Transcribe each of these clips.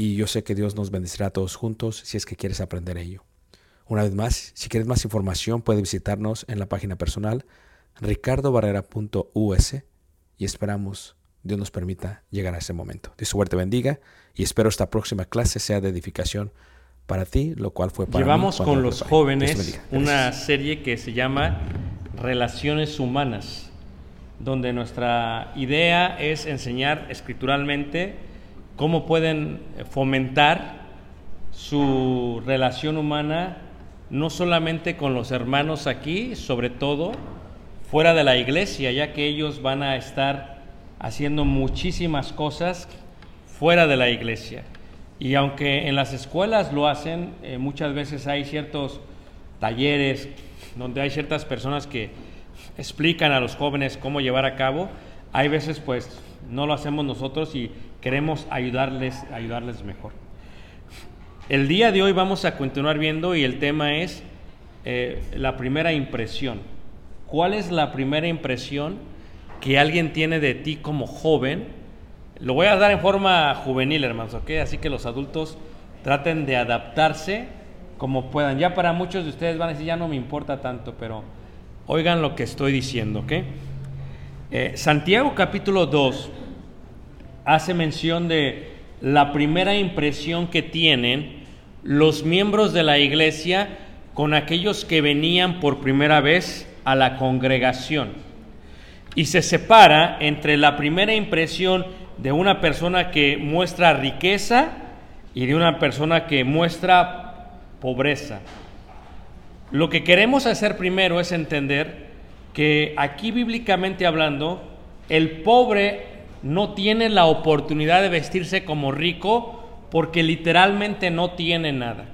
y yo sé que Dios nos bendecirá a todos juntos si es que quieres aprender ello. Una vez más, si quieres más información, puedes visitarnos en la página personal ricardobarrera.us y esperamos Dios nos permita llegar a ese momento. Dios suerte bendiga y espero esta próxima clase sea de edificación para ti, lo cual fue para Llevamos mí con lo los preparé. Jóvenes una serie que se llama Relaciones Humanas, donde nuestra idea es enseñar escrituralmente cómo pueden fomentar su relación humana, no solamente con los hermanos aquí, sobre todo fuera de la iglesia, ya que ellos van a estar haciendo muchísimas cosas fuera de la iglesia. Y aunque en las escuelas lo hacen, eh, muchas veces hay ciertos talleres donde hay ciertas personas que explican a los jóvenes cómo llevar a cabo, hay veces pues no lo hacemos nosotros y queremos ayudarles, ayudarles mejor. El día de hoy vamos a continuar viendo y el tema es eh, la primera impresión. ¿Cuál es la primera impresión que alguien tiene de ti como joven? Lo voy a dar en forma juvenil, hermanos, ¿ok? Así que los adultos traten de adaptarse como puedan. Ya para muchos de ustedes van a decir, ya no me importa tanto, pero oigan lo que estoy diciendo, ¿ok? Eh, Santiago capítulo 2 hace mención de la primera impresión que tienen los miembros de la iglesia con aquellos que venían por primera vez a la congregación. Y se separa entre la primera impresión de una persona que muestra riqueza y de una persona que muestra pobreza. Lo que queremos hacer primero es entender que aquí bíblicamente hablando, el pobre no tiene la oportunidad de vestirse como rico porque literalmente no tiene nada.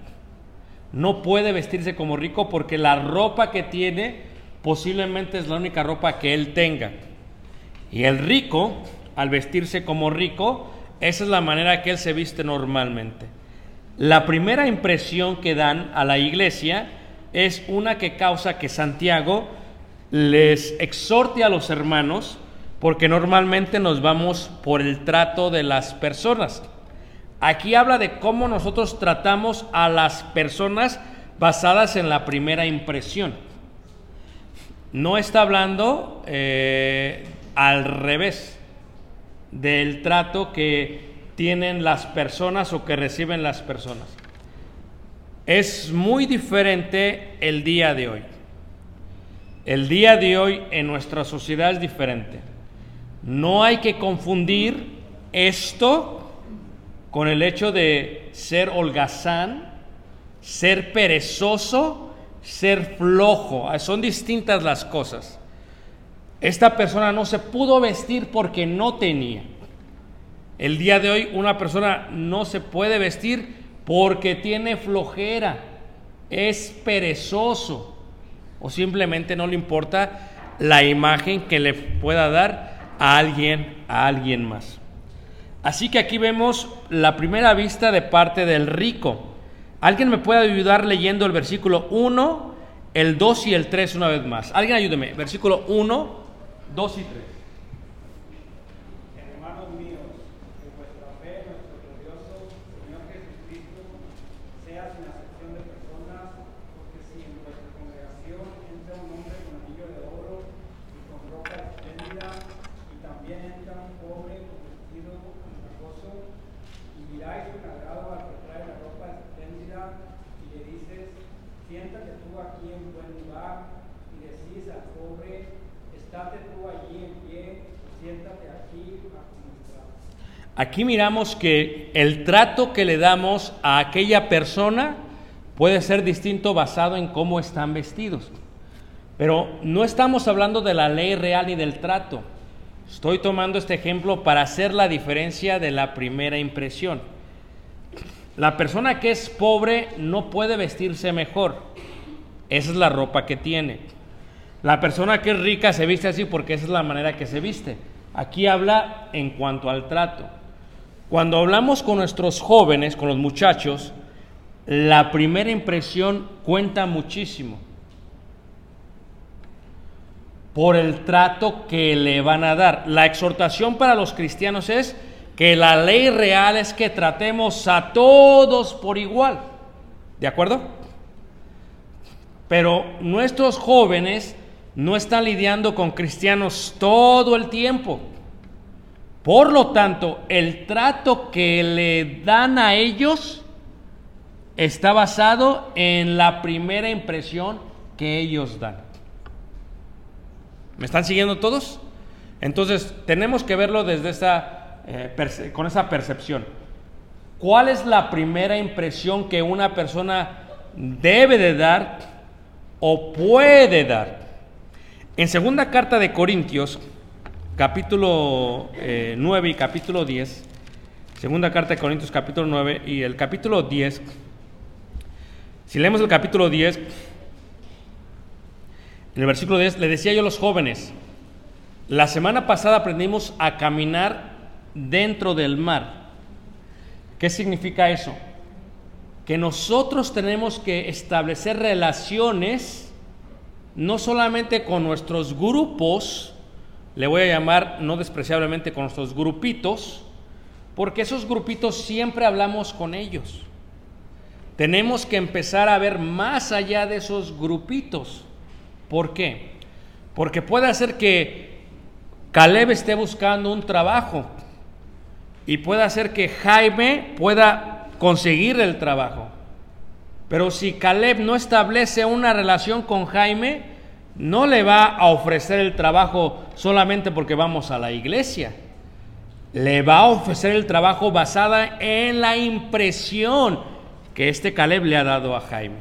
No puede vestirse como rico porque la ropa que tiene posiblemente es la única ropa que él tenga. Y el rico, al vestirse como rico, esa es la manera que él se viste normalmente. La primera impresión que dan a la iglesia es una que causa que Santiago les exhorte a los hermanos, porque normalmente nos vamos por el trato de las personas. Aquí habla de cómo nosotros tratamos a las personas basadas en la primera impresión. No está hablando eh, al revés del trato que tienen las personas o que reciben las personas. Es muy diferente el día de hoy. El día de hoy en nuestra sociedad es diferente. No hay que confundir esto con el hecho de ser holgazán, ser perezoso, ser flojo. Son distintas las cosas. Esta persona no se pudo vestir porque no tenía. El día de hoy una persona no se puede vestir porque tiene flojera, es perezoso o simplemente no le importa la imagen que le pueda dar a alguien, a alguien más. Así que aquí vemos la primera vista de parte del rico. ¿Alguien me puede ayudar leyendo el versículo 1, el 2 y el 3 una vez más? Alguien ayúdeme. Versículo 1, 2 y 3. Hermanos míos, que vuestra fe en nuestro glorioso Señor Jesucristo sea sin acepción de personas, porque si en vuestra congregación entra un hombre con anillo de oro y con ropa espléndida, y también entra un pobre con vestido andrajoso, y miráis con agrado al que trae la ropa espléndida, y le dices, siéntate tú aquí en buen lugar, y decís al pobre, estate tú allí en pie, o siéntate aquí miramos que el trato que le damos a aquella persona puede ser distinto basado en cómo están vestidos. Pero no estamos hablando de la ley real ni del trato. Estoy tomando este ejemplo para hacer la diferencia de la primera impresión. La persona que es pobre no puede vestirse mejor. Esa es la ropa que tiene. La persona que es rica se viste así porque esa es la manera que se viste. Aquí habla en cuanto al trato. Cuando hablamos con nuestros jóvenes, con los muchachos, la primera impresión cuenta muchísimo por el trato que le van a dar. La exhortación para los cristianos es que la ley real es que tratemos a todos por igual. ¿De acuerdo? Pero nuestros jóvenes no están lidiando con cristianos todo el tiempo. Por lo tanto, el trato que le dan a ellos está basado en la primera impresión que ellos dan. ¿Me están siguiendo todos? Entonces, tenemos que verlo desde esa, eh, con esa percepción. ¿Cuál es la primera impresión que una persona debe de dar o puede dar? En segunda carta de Corintios, capítulo eh, 9 y capítulo 10, segunda carta de Corintios capítulo 9 y el capítulo 10, si leemos el capítulo 10, en el versículo 10, le decía yo a los jóvenes, la semana pasada aprendimos a caminar dentro del mar. ¿Qué significa eso? Que nosotros tenemos que establecer relaciones no solamente con nuestros grupos, le voy a llamar no despreciablemente con nuestros grupitos, porque esos grupitos siempre hablamos con ellos. Tenemos que empezar a ver más allá de esos grupitos. ¿Por qué? Porque puede ser que Caleb esté buscando un trabajo y puede hacer que Jaime pueda conseguir el trabajo. Pero si Caleb no establece una relación con Jaime, no le va a ofrecer el trabajo solamente porque vamos a la iglesia. Le va a ofrecer el trabajo basada en la impresión que este Caleb le ha dado a Jaime.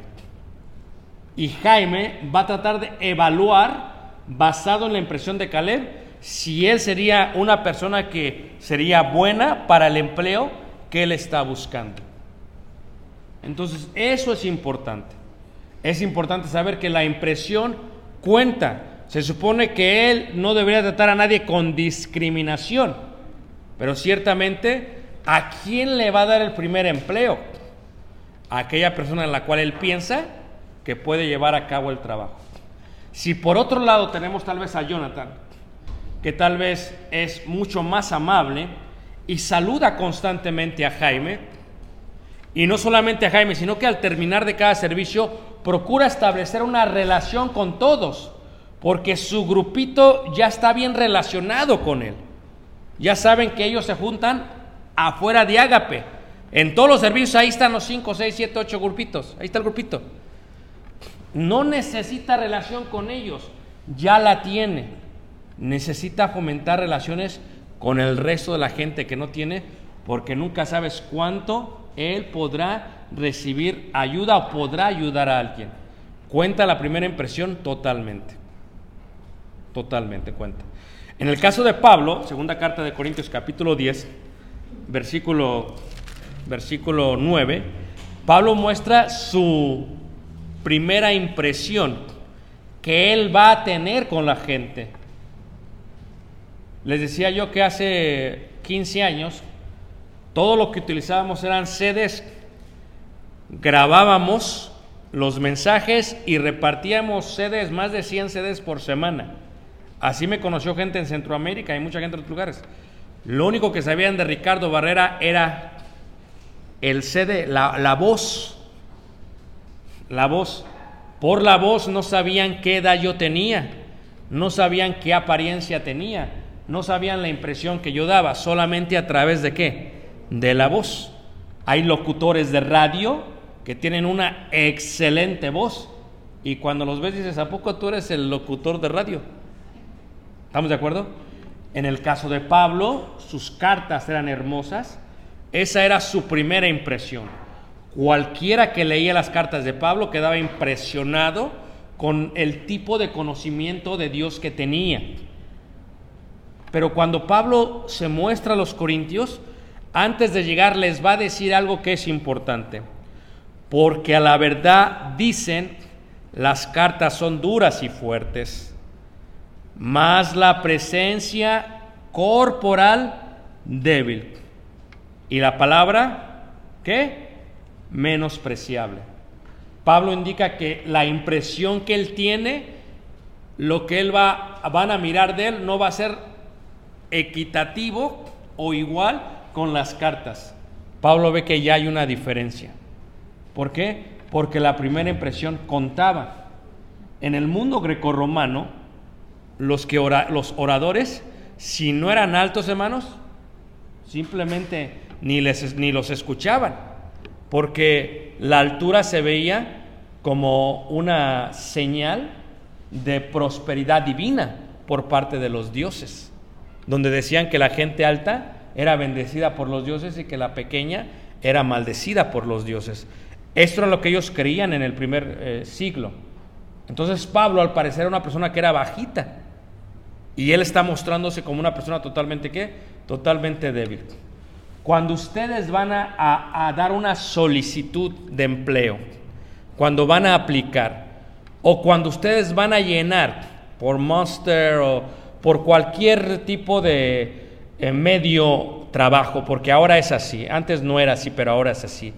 Y Jaime va a tratar de evaluar, basado en la impresión de Caleb, si él sería una persona que sería buena para el empleo que él está buscando. Entonces, eso es importante. Es importante saber que la impresión cuenta. Se supone que él no debería tratar a nadie con discriminación, pero ciertamente, ¿a quién le va a dar el primer empleo? A aquella persona en la cual él piensa que puede llevar a cabo el trabajo. Si por otro lado tenemos tal vez a Jonathan, que tal vez es mucho más amable y saluda constantemente a Jaime, y no solamente a Jaime, sino que al terminar de cada servicio procura establecer una relación con todos, porque su grupito ya está bien relacionado con él. Ya saben que ellos se juntan afuera de Ágape. En todos los servicios ahí están los 5, 6, 7, 8 grupitos. Ahí está el grupito. No necesita relación con ellos, ya la tiene. Necesita fomentar relaciones con el resto de la gente que no tiene, porque nunca sabes cuánto él podrá recibir ayuda o podrá ayudar a alguien. Cuenta la primera impresión totalmente. Totalmente cuenta. En el caso de Pablo, segunda carta de Corintios capítulo 10, versículo, versículo 9, Pablo muestra su primera impresión que él va a tener con la gente. Les decía yo que hace 15 años todo lo que utilizábamos eran sedes, grabábamos los mensajes y repartíamos sedes, más de 100 sedes por semana. Así me conoció gente en Centroamérica y mucha gente en otros lugares. Lo único que sabían de Ricardo Barrera era el CD, la, la voz. La voz. Por la voz no sabían qué edad yo tenía, no sabían qué apariencia tenía, no sabían la impresión que yo daba, solamente a través de qué? De la voz. Hay locutores de radio que tienen una excelente voz y cuando los ves dices, ¿a poco tú eres el locutor de radio? ¿Estamos de acuerdo? En el caso de Pablo, sus cartas eran hermosas. Esa era su primera impresión. Cualquiera que leía las cartas de Pablo quedaba impresionado con el tipo de conocimiento de Dios que tenía. Pero cuando Pablo se muestra a los corintios, antes de llegar les va a decir algo que es importante. Porque a la verdad dicen, las cartas son duras y fuertes, más la presencia corporal débil. Y la palabra, ¿qué? Menospreciable. Pablo indica que la impresión que él tiene, lo que él va, van a mirar de él, no va a ser equitativo o igual con las cartas, Pablo ve que ya hay una diferencia. ¿Por qué? Porque la primera impresión contaba. En el mundo grecorromano, los, que los oradores, si no eran altos hermanos, simplemente ni, les, ni los escuchaban, porque la altura se veía como una señal de prosperidad divina por parte de los dioses, donde decían que la gente alta era bendecida por los dioses y que la pequeña era maldecida por los dioses. Esto era lo que ellos creían en el primer eh, siglo. Entonces Pablo al parecer era una persona que era bajita y él está mostrándose como una persona totalmente qué? Totalmente débil. Cuando ustedes van a, a dar una solicitud de empleo, cuando van a aplicar o cuando ustedes van a llenar por Monster o por cualquier tipo de, en medio trabajo, porque ahora es así, antes no era así, pero ahora es así,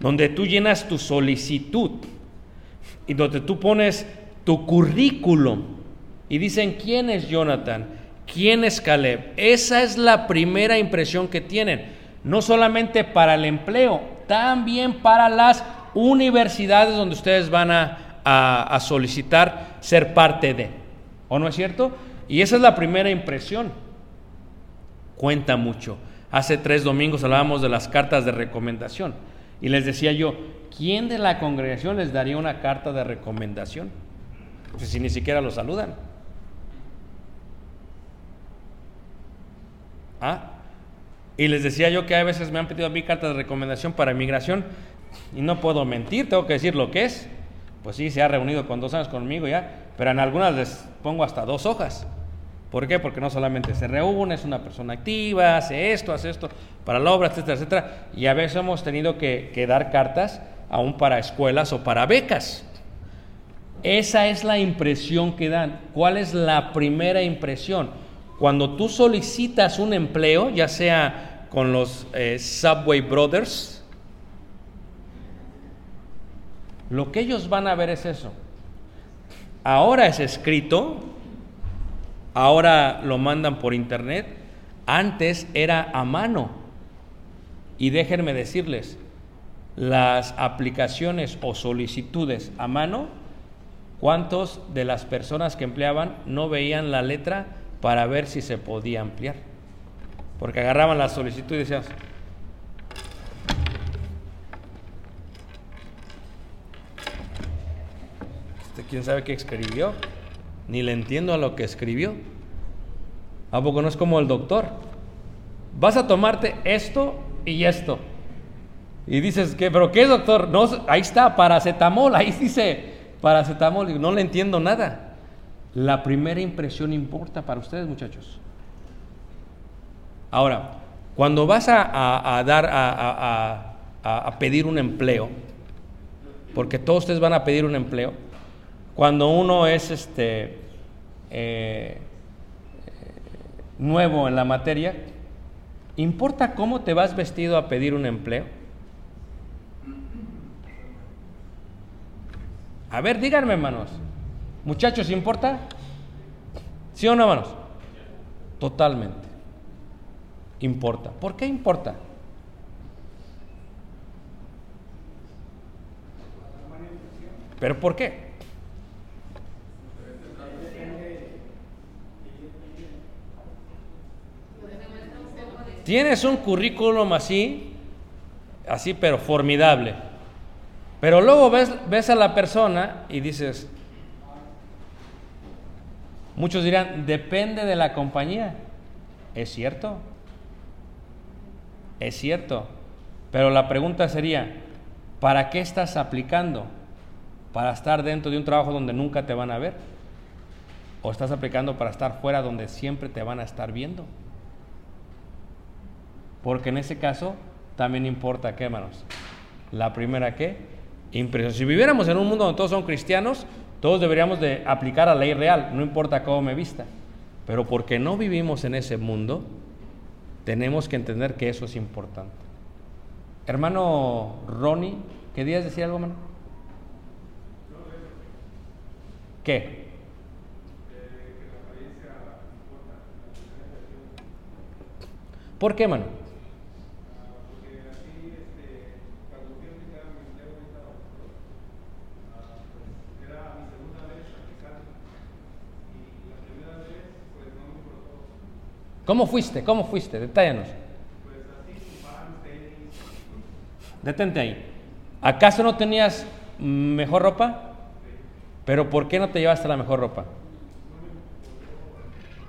donde tú llenas tu solicitud y donde tú pones tu currículum y dicen, ¿quién es Jonathan? ¿Quién es Caleb? Esa es la primera impresión que tienen, no solamente para el empleo, también para las universidades donde ustedes van a, a solicitar ser parte de. ¿O no es cierto? Y esa es la primera impresión cuenta mucho. Hace tres domingos hablábamos de las cartas de recomendación y les decía yo, ¿quién de la congregación les daría una carta de recomendación? Pues si ni siquiera lo saludan. ¿Ah? Y les decía yo que a veces me han pedido a mí cartas de recomendación para inmigración y no puedo mentir, tengo que decir lo que es. Pues sí, se ha reunido con dos años conmigo ya, pero en algunas les pongo hasta dos hojas. ¿Por qué? Porque no solamente se reúne, es una persona activa, hace esto, hace esto, para la obra, etcétera, etcétera. Y a veces hemos tenido que, que dar cartas aún para escuelas o para becas. Esa es la impresión que dan. ¿Cuál es la primera impresión? Cuando tú solicitas un empleo, ya sea con los eh, Subway Brothers, lo que ellos van a ver es eso. Ahora es escrito, ahora lo mandan por internet, antes era a mano. Y déjenme decirles, las aplicaciones o solicitudes a mano, ¿cuántos de las personas que empleaban no veían la letra para ver si se podía ampliar? Porque agarraban la solicitud y decían, ¿Este quién sabe qué escribió? Ni le entiendo a lo que escribió. ¿A poco no es como el doctor? Vas a tomarte esto y esto. Y dices, ¿qué? ¿Pero qué, doctor? No, ahí está, paracetamol, ahí dice paracetamol. Y no le entiendo nada. La primera impresión importa para ustedes, muchachos. Ahora, cuando vas a, a- dar, a- a pedir un empleo, porque todos ustedes van a pedir un empleo, cuando uno es este eh, eh, nuevo en la materia, ¿importa cómo te vas vestido a pedir un empleo? A ver, díganme, hermanos. Muchachos, ¿importa? ¿Sí o no, hermanos? Totalmente. Importa. ¿Por qué importa? ¿Pero por qué? Tienes un currículum así, así pero formidable. Pero luego ves, ves a la persona y dices, muchos dirán, depende de la compañía. ¿Es cierto? Es cierto. Pero la pregunta sería, ¿para qué estás aplicando? ¿Para estar dentro de un trabajo donde nunca te van a ver? ¿O estás aplicando para estar fuera donde siempre te van a estar viendo? Porque en ese caso también importa qué, hermanos. La primera qué? Impresión. Si viviéramos en un mundo donde todos son cristianos, todos deberíamos de aplicar la ley real, no importa cómo me vista. Pero porque no vivimos en ese mundo, tenemos que entender que eso es importante. Hermano Ronnie, ¿querías decir algo, hermano? ¿Qué? ¿Por qué, hermano? ¿Cómo fuiste? ¿Cómo fuiste? Detállanos. Detente ahí. ¿Acaso no tenías mejor ropa? Pero ¿por qué no te llevaste la mejor ropa?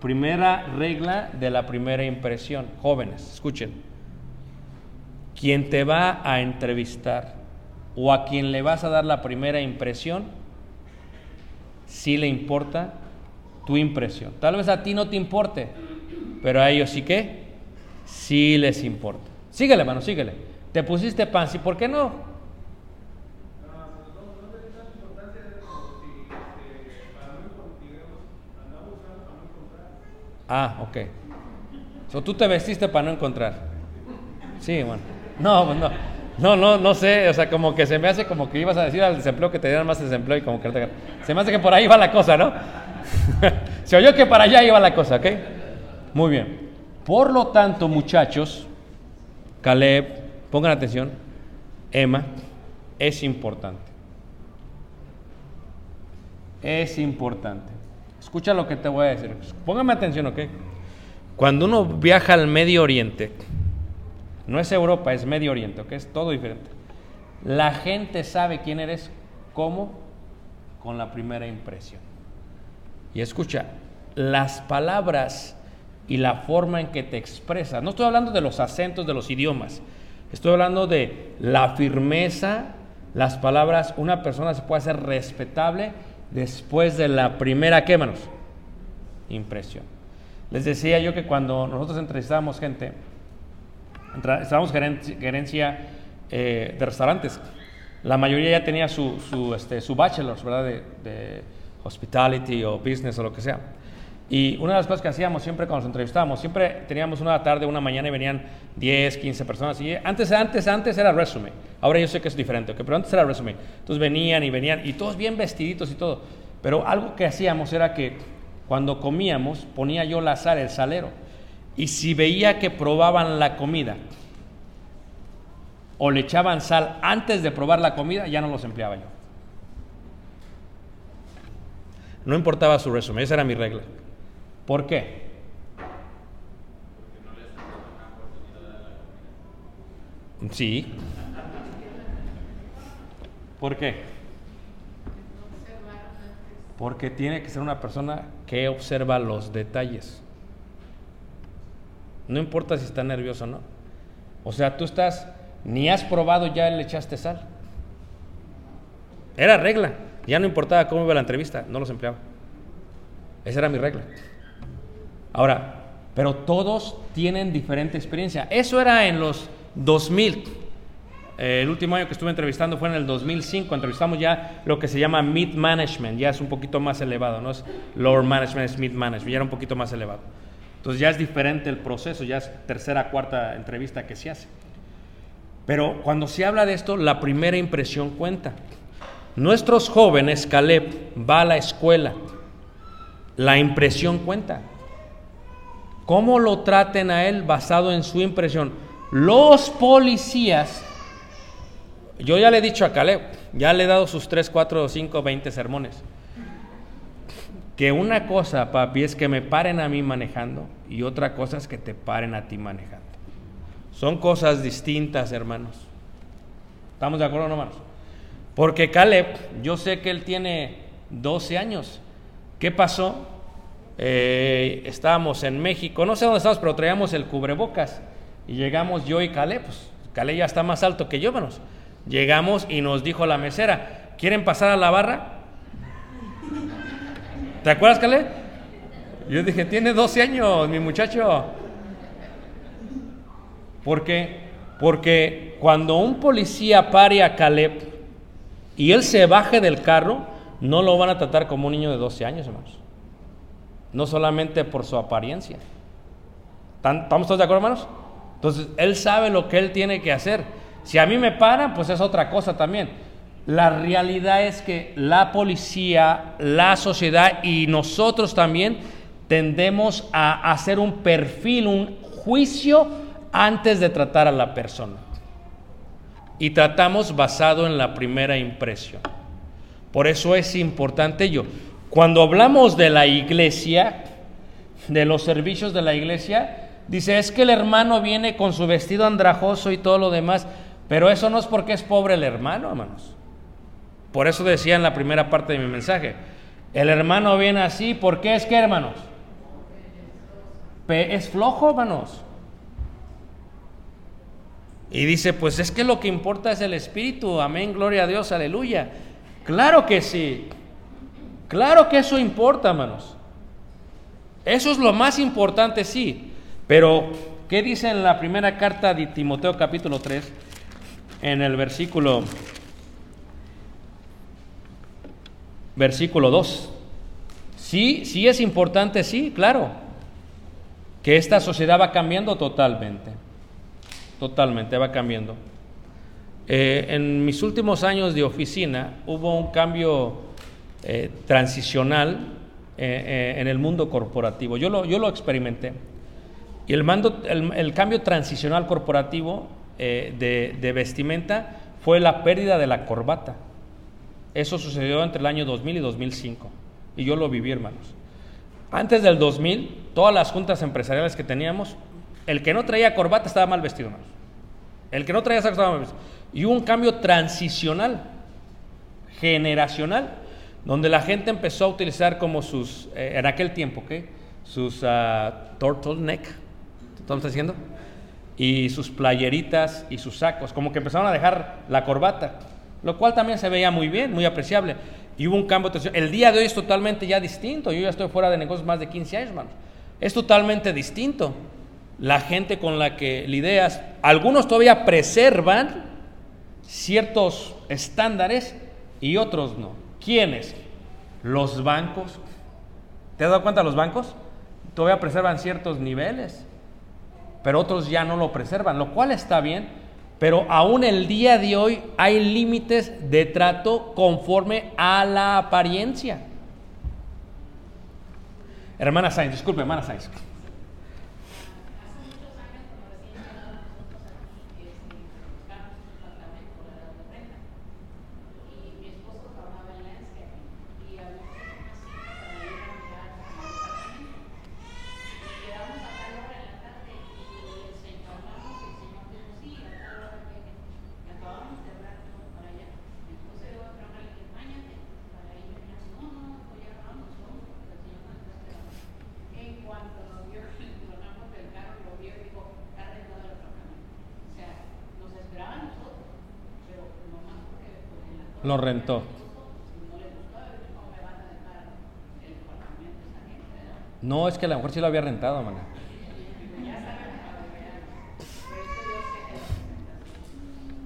Primera regla de la primera impresión. Jóvenes, escuchen. Quien te va a entrevistar o a quien le vas a dar la primera impresión, sí le importa tu impresión. Tal vez a ti no te importe, pero a ellos sí que, sí les importa. Síguele, hermano, síguele. Te pusiste pan, ¿sí? ¿Por qué no? Ah, ok. So, tú te vestiste para no encontrar. Sí, bueno. No, pues no. No, no, no sé. O sea, como que se me hace como que ibas a decir al desempleo que te dieran más desempleo y como que. Se me hace que por ahí va la cosa, ¿no? se oyó que para allá iba la cosa, ¿ok? Muy bien. Por lo tanto, muchachos, Caleb, pongan atención, Emma, es importante. Es importante. Escucha lo que te voy a decir. Póngame atención, ¿ok? Cuando uno viaja al Medio Oriente, No es Europa, es Medio Oriente, ¿ok? Es todo diferente. La gente sabe quién eres, ¿cómo? Con la primera impresión. Y escucha, las palabras y la forma en que te expresas, no estoy hablando de los acentos de los idiomas, estoy hablando de la firmeza, las palabras, una persona se puede hacer respetable después de la primera, ¿qué manos? Impresión. Les decía yo que cuando nosotros entrevistábamos gente, estábamos gerencia, eh, de restaurantes, la mayoría ya tenía su, su, este, su bachelor's, ¿verdad? De hospitality o business o lo que sea. Y una de las cosas que hacíamos siempre cuando nos entrevistábamos, siempre teníamos una tarde, una mañana y venían 10, 15 personas. Y antes, antes, antes era resume. Ahora yo sé que es diferente, ¿ok? pero antes era resume. Entonces venían y venían y todos bien vestiditos y todo. Pero algo que hacíamos era que cuando comíamos ponía yo la sal, el salero. Y si veía que probaban la comida o le echaban sal antes de probar la comida, ya no los empleaba yo. No importaba su resumen, esa era mi regla. ¿Por qué? Sí. ¿Por qué? Porque tiene que ser una persona que observa los detalles. No importa si está nervioso o no. O sea, tú estás, ni has probado, ya le echaste sal. Era regla. Ya no importaba cómo iba la entrevista, no los empleaba. Esa era mi regla. Ahora, pero todos tienen diferente experiencia. Eso era en los 2000. Eh, el último año que estuve entrevistando fue en el 2005. Entrevistamos ya lo que se llama mid management. Ya es un poquito más elevado. No es lower management, es mid management. Ya era un poquito más elevado. Entonces ya es diferente el proceso. Ya es tercera, cuarta entrevista que se hace. Pero cuando se habla de esto, la primera impresión cuenta. Nuestros jóvenes, Caleb, va a la escuela. La impresión cuenta. ¿Cómo lo traten a él basado en su impresión? Los policías, yo ya le he dicho a Caleb, ya le he dado sus 3, 4, 5, 20 sermones, que una cosa, papi, es que me paren a mí manejando y otra cosa es que te paren a ti manejando. Son cosas distintas, hermanos. ¿Estamos de acuerdo, no, hermanos? Porque Caleb, yo sé que él tiene 12 años. ¿Qué pasó? Eh, estábamos en México, no sé dónde estábamos, pero traíamos el cubrebocas. Y llegamos yo y Caleb, pues Caleb ya está más alto que yo, hermanos. Llegamos y nos dijo la mesera, ¿quieren pasar a la barra? ¿Te acuerdas, Caleb? Yo dije, tiene 12 años, mi muchacho. ¿Por qué? Porque cuando un policía pare a Caleb y él se baje del carro, no lo van a tratar como un niño de 12 años, hermanos. No solamente por su apariencia. ¿Están- ¿Estamos todos de acuerdo, hermanos? Entonces, él sabe lo que él tiene que hacer. Si a mí me paran, pues es otra cosa también. La realidad es que la policía, la sociedad y nosotros también tendemos a hacer un perfil, un juicio antes de tratar a la persona. Y tratamos basado en la primera impresión. Por eso es importante ello. Cuando hablamos de la iglesia, de los servicios de la iglesia, dice, es que el hermano viene con su vestido andrajoso y todo lo demás, pero eso no es porque es pobre el hermano, hermanos. Por eso decía en la primera parte de mi mensaje, el hermano viene así, ¿por qué es que, hermanos? Es flojo, hermanos. Y dice, pues es que lo que importa es el espíritu, amén, gloria a Dios, aleluya. Claro que sí, claro que eso importa, hermanos. Eso es lo más importante, sí. Pero, ¿qué dice en la primera carta de Timoteo capítulo 3? En el versículo, versículo 2. Sí, sí es importante, sí, claro. Que esta sociedad va cambiando totalmente. Totalmente, va cambiando. Eh, en mis últimos años de oficina hubo un cambio eh, transicional eh, eh, en el mundo corporativo. Yo lo, yo lo experimenté. Y el, mando, el, el cambio transicional corporativo eh, de, de vestimenta fue la pérdida de la corbata. Eso sucedió entre el año 2000 y 2005. Y yo lo viví, hermanos. Antes del 2000, todas las juntas empresariales que teníamos, el que no traía corbata estaba mal vestido, hermanos. El que no traía sacos estaba mal visto. Y un cambio transicional, generacional, donde la gente empezó a utilizar como sus, eh, en aquel tiempo, ¿ok? Sus ah, turtleneck, ¿estamos diciendo? Y sus playeritas y sus sacos, como que empezaron a dejar la corbata, lo cual también se veía muy bien, muy apreciable. Y hubo un cambio transicional. El día de hoy es totalmente ya distinto. Yo ya estoy fuera de negocios más de 15 años, hermanos. Es totalmente distinto. La gente con la que lidias, algunos todavía preservan ciertos estándares y otros no. ¿Quiénes? Los bancos. ¿Te has dado cuenta los bancos? Todavía preservan ciertos niveles, pero otros ya no lo preservan, lo cual está bien, pero aún el día de hoy hay límites de trato conforme a la apariencia. Hermana Sainz, disculpe, hermana Sainz. Lo rentó. No, es que a lo mejor sí lo había rentado, man.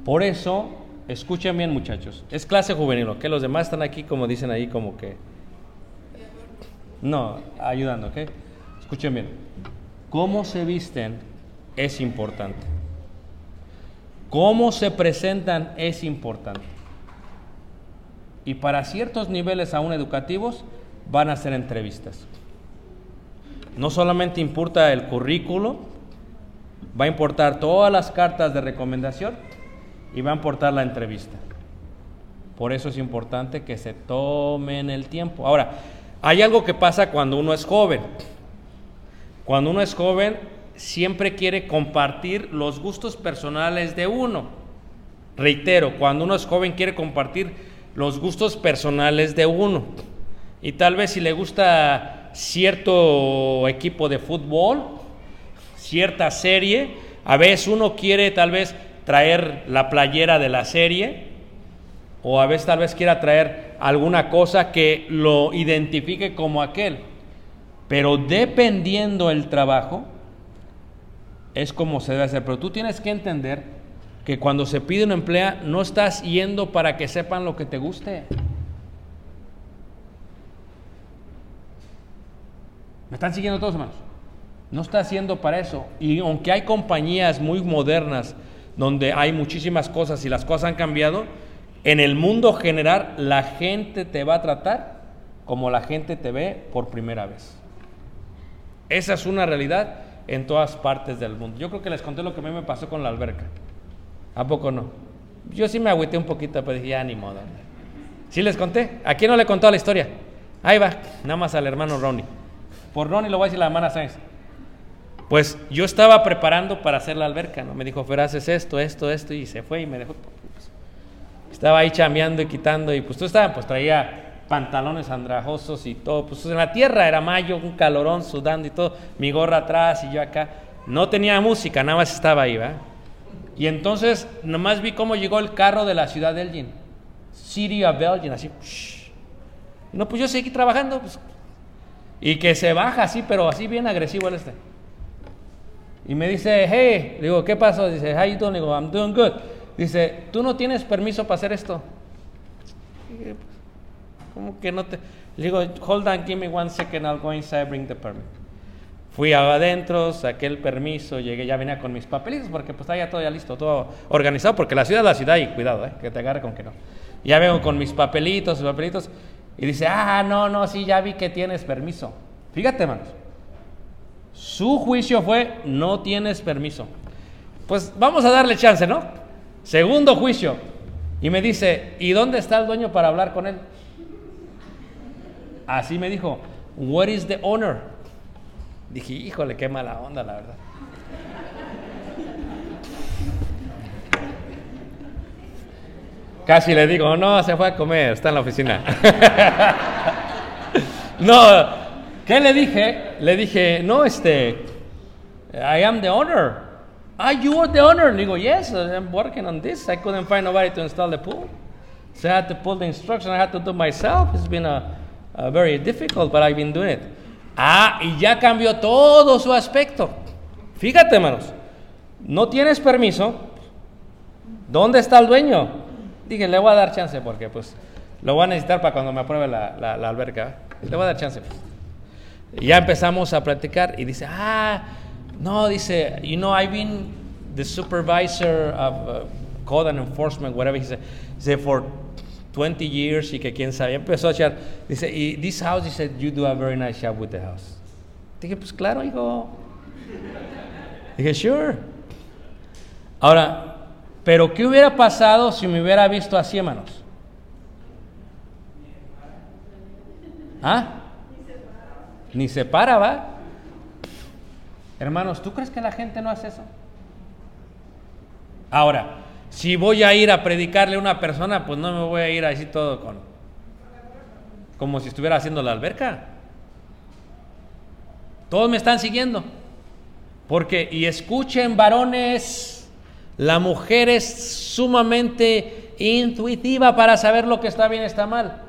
Por eso, escuchen bien muchachos, es clase juvenil, ¿ok? Los demás están aquí como dicen ahí como que... No, ayudando, ¿ok? Escuchen bien. Cómo se visten es importante. Cómo se presentan es importante. Y para ciertos niveles aún educativos van a hacer entrevistas. No solamente importa el currículo, va a importar todas las cartas de recomendación y va a importar la entrevista. Por eso es importante que se tomen el tiempo. Ahora, hay algo que pasa cuando uno es joven. Cuando uno es joven, siempre quiere compartir los gustos personales de uno. Reitero, cuando uno es joven quiere compartir los gustos personales de uno. Y tal vez si le gusta cierto equipo de fútbol, cierta serie, a veces uno quiere tal vez traer la playera de la serie o a veces tal vez quiera traer alguna cosa que lo identifique como aquel. Pero dependiendo el trabajo, es como se debe hacer. Pero tú tienes que entender que cuando se pide un empleo no estás yendo para que sepan lo que te guste. ¿Me están siguiendo todos, hermanos? No está haciendo para eso. Y aunque hay compañías muy modernas donde hay muchísimas cosas y las cosas han cambiado, en el mundo general la gente te va a tratar como la gente te ve por primera vez. Esa es una realidad en todas partes del mundo. Yo creo que les conté lo que a mí me pasó con la alberca. ¿A poco no? Yo sí me agüité un poquito, pero dije, ya ni modo. ¿Sí les conté? ¿A quién no le contó la historia? Ahí va, nada más al hermano Ronnie. Por Ronnie lo voy a decir la hermana Sáenz. Pues yo estaba preparando para hacer la alberca, ¿no? Me dijo, Fer, haces esto, esto, esto, y se fue y me dejó. Estaba ahí chambeando y quitando, y pues tú estabas, pues traía pantalones andrajosos y todo. Pues en la tierra era mayo, un calorón, sudando y todo. Mi gorra atrás y yo acá. No tenía música, nada más estaba ahí, ¿va? Y entonces nomás vi cómo llegó el carro de la ciudad de Elgin. City of Elgin, así. No, pues yo seguí trabajando. Pues, y que se baja así, pero así bien agresivo el este. Y me dice, hey, le digo, ¿qué pasó? Dice, how you doing? Le digo, I'm doing good. Dice, ¿tú no tienes permiso para hacer esto? ¿Cómo que no te...? Le digo, hold on, give me one second, I'll go inside, bring the permit. Fui adentro, saqué el permiso, llegué, ya venía con mis papelitos, porque pues ya todo ya listo, todo organizado, porque la ciudad es la ciudad y cuidado, eh, que te agarre con que no. Ya vengo con mis papelitos, mis papelitos, y dice, ah, no, no, sí, ya vi que tienes permiso. Fíjate, hermanos. Su juicio fue, no tienes permiso. Pues vamos a darle chance, ¿no? Segundo juicio. Y me dice, ¿y dónde está el dueño para hablar con él? Así me dijo, what is the owner? Dije, híjole, qué mala onda, la verdad. Casi le digo, no, se fue a comer, está en la oficina. no, ¿qué le dije? Le dije, no, este, I am the owner. Ah, you are the owner. Le digo, yes, I'm working on this. I couldn't find nobody to install the pool. So I had to pull the instruction, I had to do myself. It's been a, a very difficult, but I've been doing it. Ah, y ya cambió todo su aspecto. Fíjate, hermanos, no tienes permiso. ¿Dónde está el dueño? Dije, le voy a dar chance porque pues lo voy a necesitar para cuando me apruebe la, la- alberca. Le voy a dar chance. Y ya empezamos a platicar y dice, ah, no, dice, you know, I've been the supervisor of uh, code and enforcement, whatever he said, for 20 years y que quién sabe. Empezó a echar, dice, y this house, dice, you do a very nice job with the house. Dije, pues claro, hijo. Dije, sure. Ahora, pero ¿qué hubiera pasado si me hubiera visto así, hermanos? ¿Ah? Ni se para, ¿va? Hermanos, ¿tú crees que la gente no hace eso? Ahora, si voy a ir a predicarle a una persona, pues no me voy a ir así todo con... como si estuviera haciendo la alberca. Todos me están siguiendo. Porque, y escuchen varones, la mujer es sumamente intuitiva para saber lo que está bien está mal.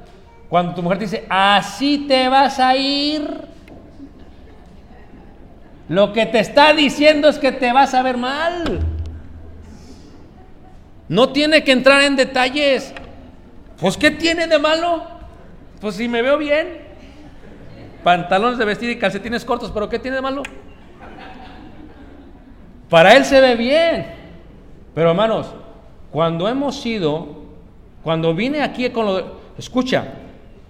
Cuando tu mujer te dice, así te vas a ir, lo que te está diciendo es que te vas a ver mal. No tiene que entrar en detalles. Pues, ¿qué tiene de malo? Pues si me veo bien. Pantalones de vestir y calcetines cortos, pero ¿qué tiene de malo? Para él se ve bien. Pero hermanos, cuando hemos ido, cuando vine aquí con lo de, escucha,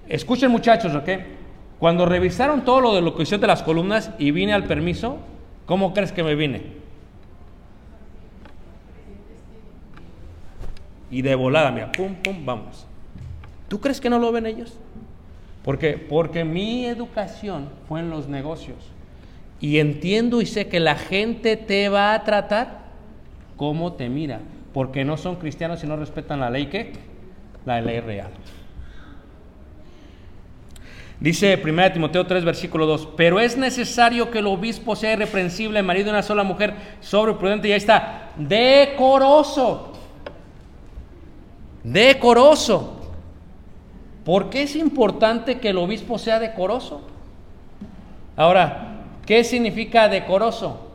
escuchen muchachos, ¿ok? Cuando revisaron todo lo de lo que hicieron de las columnas y vine al permiso, ¿cómo crees que me vine? Y de volada, mira, pum, pum, vamos. ¿Tú crees que no lo ven ellos? Porque, porque mi educación fue en los negocios. Y entiendo y sé que la gente te va a tratar como te mira. Porque no son cristianos y no respetan la ley que la ley real. Dice 1 Timoteo 3, versículo 2, pero es necesario que el obispo sea irreprensible, marido de una sola mujer, sobreprudente, y ahí está, decoroso. Decoroso. ¿Por qué es importante que el obispo sea decoroso? Ahora, ¿qué significa decoroso?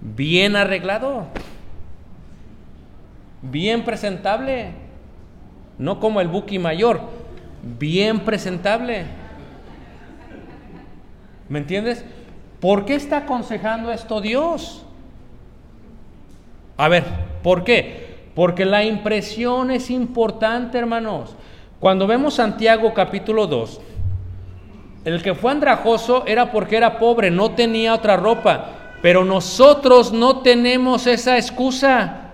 Bien arreglado, bien presentable, no como el buki mayor, bien presentable. ¿Me entiendes? ¿Por qué está aconsejando esto Dios? A ver, ¿por qué? Porque la impresión es importante, hermanos. Cuando vemos Santiago capítulo 2, el que fue andrajoso era porque era pobre, no tenía otra ropa. Pero nosotros no tenemos esa excusa.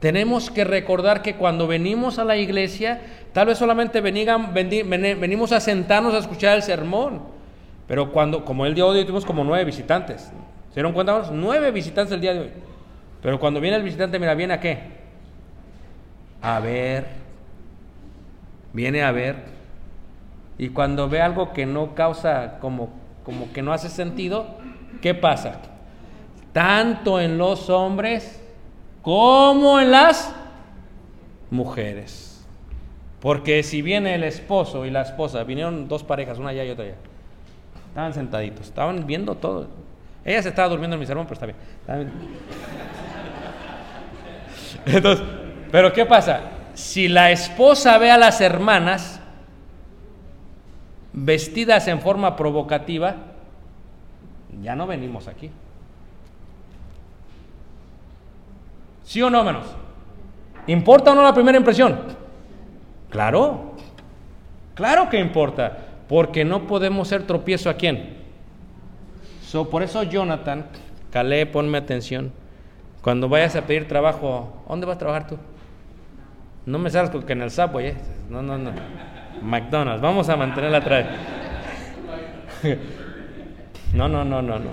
Tenemos que recordar que cuando venimos a la iglesia, tal vez solamente venimos a sentarnos a escuchar el sermón. Pero cuando, como el día de hoy tuvimos como nueve visitantes. ¿Se dieron cuenta? Nueve visitantes el día de hoy. Pero cuando viene el visitante, mira, ¿viene a qué? A ver. Viene a ver. Y cuando ve algo que no causa como, como que no hace sentido, ¿qué pasa? Tanto en los hombres como en las mujeres. Porque si viene el esposo y la esposa, vinieron dos parejas, una allá y otra allá. Estaban sentaditos, estaban viendo todo. Ella se estaba durmiendo en mi sermón, pero está bien. Estaban- Entonces, pero ¿qué pasa? Si la esposa ve a las hermanas vestidas en forma provocativa, ya no venimos aquí. ¿Sí o no, menos? ¿Importa o no la primera impresión? Claro, claro que importa, porque no podemos ser tropiezo a quién. So, por eso Jonathan, Calé, ponme atención. Cuando vayas a pedir trabajo, ¿dónde vas a trabajar tú? No me salgas con que en el Subway, ¿eh? No, no, no. McDonald's, vamos a mantenerla atrás. No, no, no, no, no.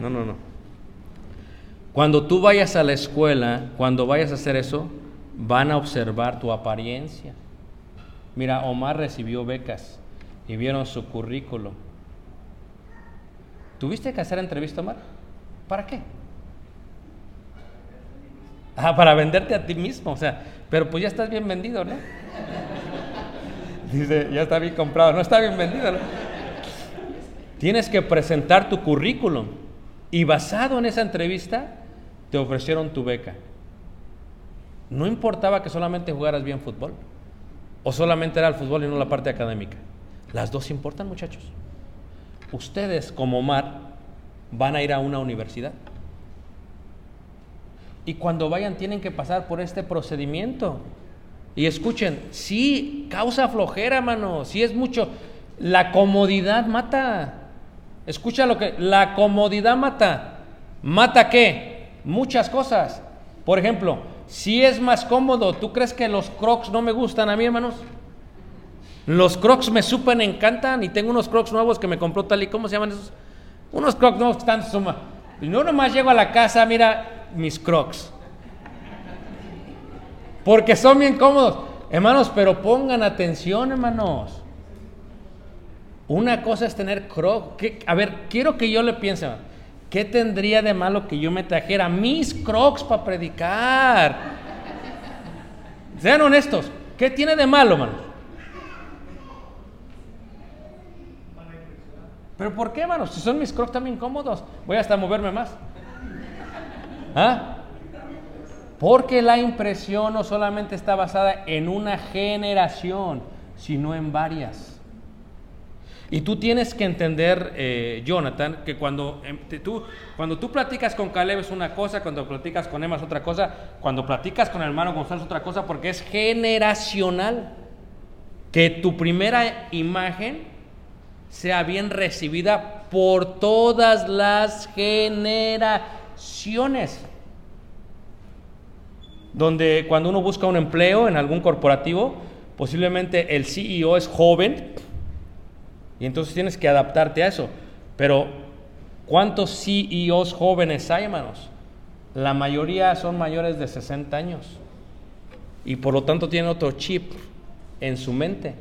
No, no, no. Cuando tú vayas a la escuela, cuando vayas a hacer eso, van a observar tu apariencia. Mira, Omar recibió becas y vieron su currículo. ¿Tuviste que hacer entrevista, Omar? ¿Para qué? Ah, para venderte a ti mismo, o sea, pero pues ya estás bien vendido, ¿no? Dice, ya está bien comprado, no está bien vendido, ¿no? Tienes que presentar tu currículum y basado en esa entrevista te ofrecieron tu beca. No importaba que solamente jugaras bien fútbol o solamente era el fútbol y no la parte académica. Las dos importan, muchachos. Ustedes, como Omar, van a ir a una universidad. Y cuando vayan tienen que pasar por este procedimiento. Y escuchen, sí, causa flojera, mano, sí es mucho. La comodidad mata. Escucha lo que, la comodidad mata. ¿Mata qué? Muchas cosas. Por ejemplo, si es más cómodo, ¿tú crees que los crocs no me gustan a mí, hermanos? Los crocs me súper encantan y tengo unos crocs nuevos que me compró tal y ¿cómo se llaman esos? Unos crocs nuevos que están suma. Y no nomás llego a la casa, mira mis crocs. Porque son bien cómodos. Hermanos, pero pongan atención, hermanos. Una cosa es tener crocs. A ver, quiero que yo le piense, ¿qué tendría de malo que yo me trajera mis crocs para predicar? Sean honestos, ¿qué tiene de malo, hermanos? ¿Pero por qué, hermanos? Si son mis crocs también cómodos, voy hasta moverme más. ¿Ah? Porque la impresión no solamente está basada en una generación, sino en varias. Y tú tienes que entender, eh, Jonathan, que cuando, em, tú, cuando tú platicas con Caleb es una cosa, cuando platicas con Emma es otra cosa, cuando platicas con el hermano Gonzalo es otra cosa, porque es generacional. Que tu primera imagen sea bien recibida por todas las generaciones. Donde cuando uno busca un empleo en algún corporativo, posiblemente el CEO es joven y entonces tienes que adaptarte a eso. Pero ¿cuántos CEOs jóvenes hay, hermanos? La mayoría son mayores de 60 años y por lo tanto tienen otro chip en su mente.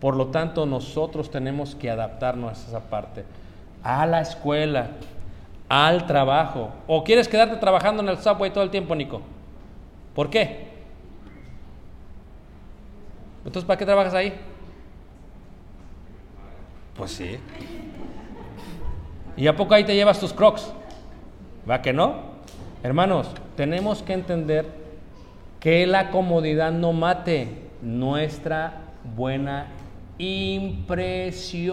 Por lo tanto, nosotros tenemos que adaptarnos a esa parte, a la escuela, al trabajo. ¿O quieres quedarte trabajando en el subway todo el tiempo, Nico? ¿Por qué? Entonces, ¿para qué trabajas ahí? Pues sí. ¿Y a poco ahí te llevas tus crocs? ¿Va que no? Hermanos, tenemos que entender que la comodidad no mate nuestra buena impresión.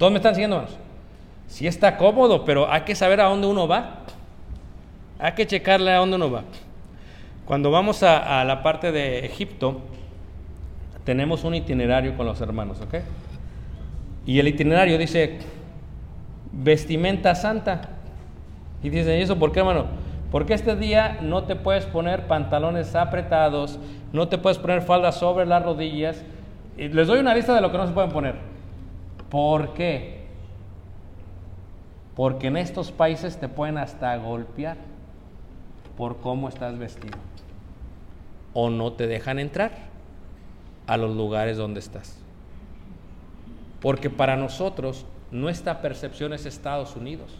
¿Todos me están siguiendo, hermanos? Sí está cómodo, pero hay que saber a dónde uno va. Hay que checarle a dónde uno va. Cuando vamos a, a la parte de Egipto, tenemos un itinerario con los hermanos, ¿ok? Y el itinerario dice vestimenta santa. Y dice, ¿y eso por qué, hermano? Porque este día no te puedes poner pantalones apretados, no te puedes poner faldas sobre las rodillas. Les doy una lista de lo que no se pueden poner. ¿Por qué? Porque en estos países te pueden hasta golpear por cómo estás vestido. O no te dejan entrar a los lugares donde estás. Porque para nosotros nuestra percepción es Estados Unidos.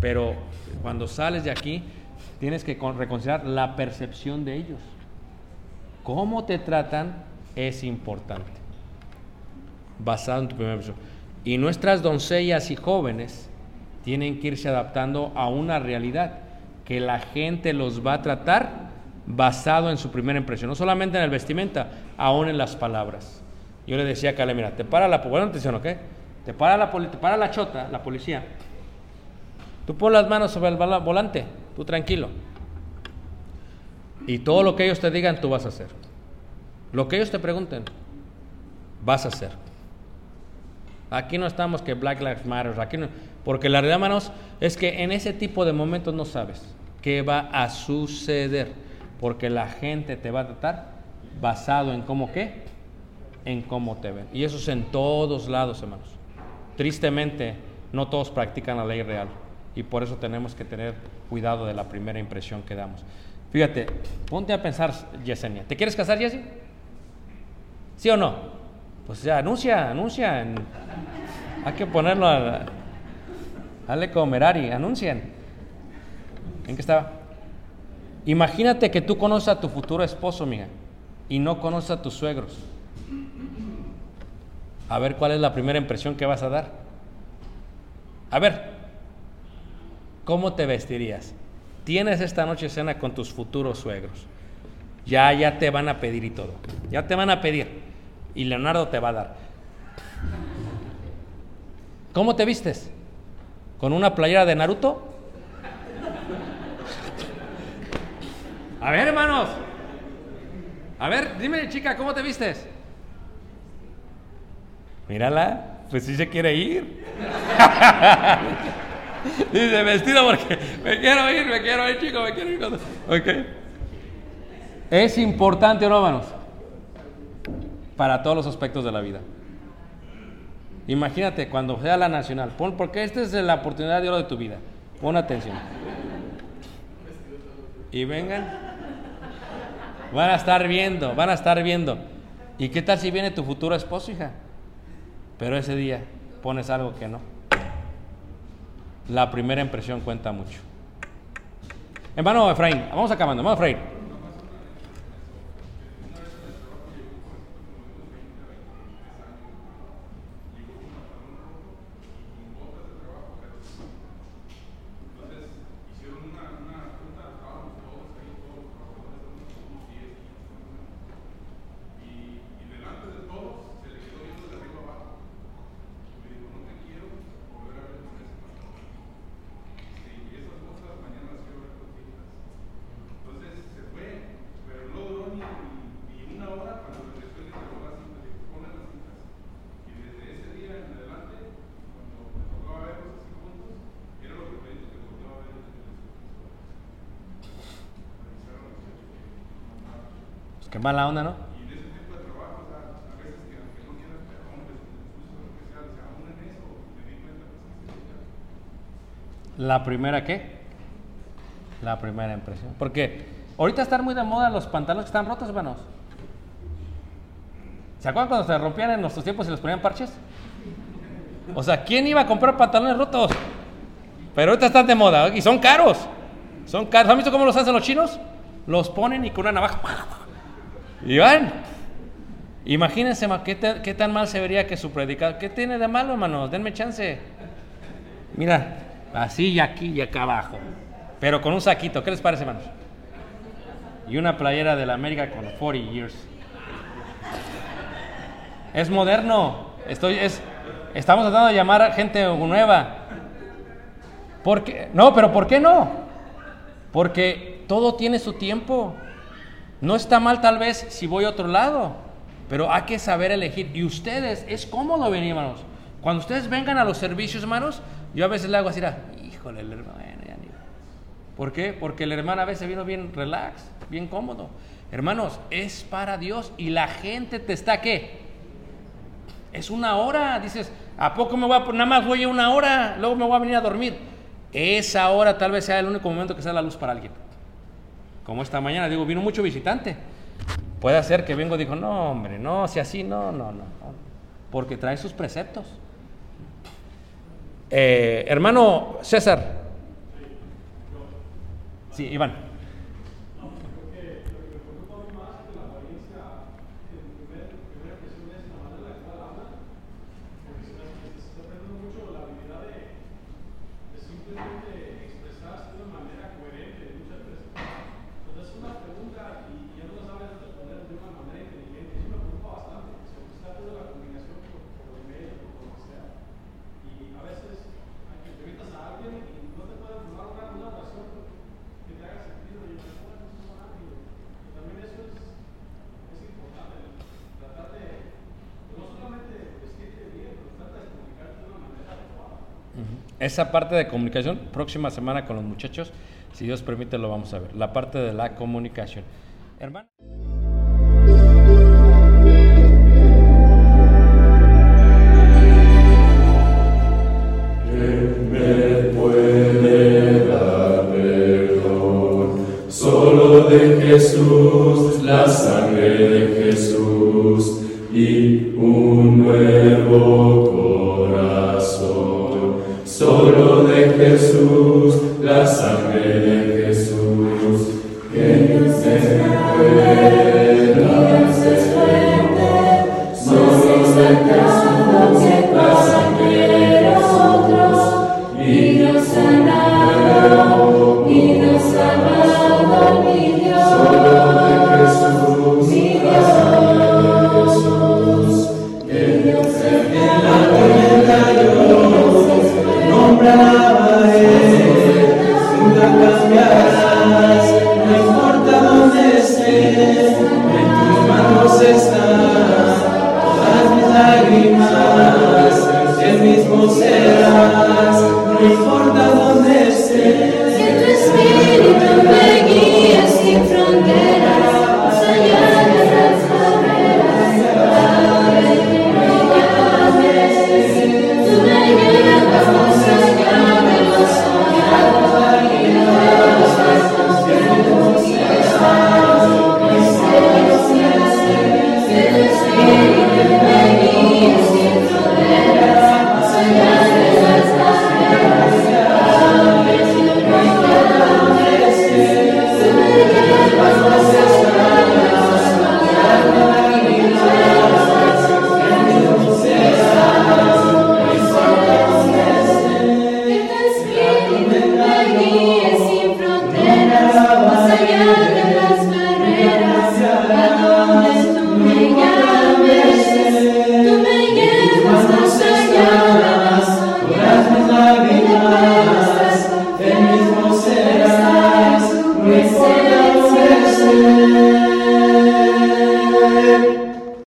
Pero cuando sales de aquí, tienes que con- reconsiderar la percepción de ellos. Cómo te tratan es importante. Basado en tu primera impresión. Y nuestras doncellas y jóvenes tienen que irse adaptando a una realidad que la gente los va a tratar basado en su primera impresión, no solamente en el vestimenta, aún en las palabras. Yo le decía a Cale, mira, te para la, bueno, atención, ¿ok? Te para la, te para la chota, la policía. Tú pon las manos sobre el volante, tú tranquilo. Y todo lo que ellos te digan, tú vas a hacer. Lo que ellos te pregunten, vas a hacer. Aquí no estamos que Black Lives Matter, aquí no, porque la realidad, hermanos, es que en ese tipo de momentos no sabes qué va a suceder, porque la gente te va a tratar basado en cómo qué, en cómo te ven. Y eso es en todos lados, hermanos. tristemente no todos practican la ley real y por eso tenemos que tener cuidado de la primera impresión que damos. Fíjate, ponte a pensar, Yesenia, ¿te quieres casar, Jessy? ¿Sí o no? Pues ya, anuncia, anuncia. hay que ponerlo a... Dale como Merari, anuncien. ¿En qué estaba? Imagínate que tú conoces a tu futuro esposo, mija, y no conoces a tus suegros. A ver cuál es la primera impresión que vas a dar. A ver, ¿cómo te vestirías? Tienes esta noche cena con tus futuros suegros. Ya, ya te van a pedir y todo. Ya te van a pedir. Y Leonardo te va a dar. ¿Cómo te vistes? ¿Con una playera de Naruto? A ver, hermanos. A ver, dime, chica, ¿cómo te vistes? Mírala, pues sí se quiere ir. Dice, vestido porque me quiero ir, me quiero ir, chico, me quiero ir. Ok. Es importante, ¿o no, hermanos? Para todos los aspectos de la vida. Imagínate cuando sea la nacional, pon, porque esta es la oportunidad de oro de tu vida. Pon atención. Y vengan. Van a estar viendo, van a estar viendo. ¿Y qué tal si viene tu futuro esposo, hija? Pero ese día pones algo que no. La primera impresión cuenta mucho. Hermano Efraín, vamos acabando, hermano Efraín. Mala onda, ¿no? La primera qué? La primera impresión. Porque ahorita están muy de moda los pantalones que están rotos, hermanos. ¿Se acuerdan cuando se rompían en nuestros tiempos y les ponían parches? O sea, ¿quién iba a comprar pantalones rotos? Pero ahorita están de moda y son caros. Son caros. ¿Han visto cómo los hacen los chinos? Los ponen y con una navaja. Y van. Imagínense ma, qué, qué tan mal se vería que su predicador. ¿Qué tiene de malo, hermanos? Denme chance. Mira, así y aquí y acá abajo. Pero con un saquito. ¿Qué les parece, hermanos? Y una playera de la América con 40 years. Es moderno. Estoy, es, estamos tratando de llamar a gente nueva. ¿Por qué? No, pero ¿por qué no? Porque todo tiene su tiempo. No está mal tal vez si voy a otro lado, pero hay que saber elegir. Y ustedes, es cómodo venir, hermanos. Cuando ustedes vengan a los servicios, hermanos, yo a veces le hago así, ah, híjole, el hermano, ya ni- ¿Por qué? Porque el hermano a veces vino bien relax, bien cómodo. Hermanos, es para Dios y la gente te está, ¿qué? Es una hora, dices, ¿a poco me voy a, nada más voy a una hora, luego me voy a venir a dormir? Esa hora tal vez sea el único momento que sea la luz para alguien. Como esta mañana, digo, vino mucho visitante. Puede ser que vengo y dijo, no, hombre, no, si así, no, no, no. no". Porque trae sus preceptos. Eh, hermano César. Sí, Iván. Esa parte de comunicación, próxima semana con los muchachos, si Dios permite, lo vamos a ver. La parte de la comunicación. Hermano.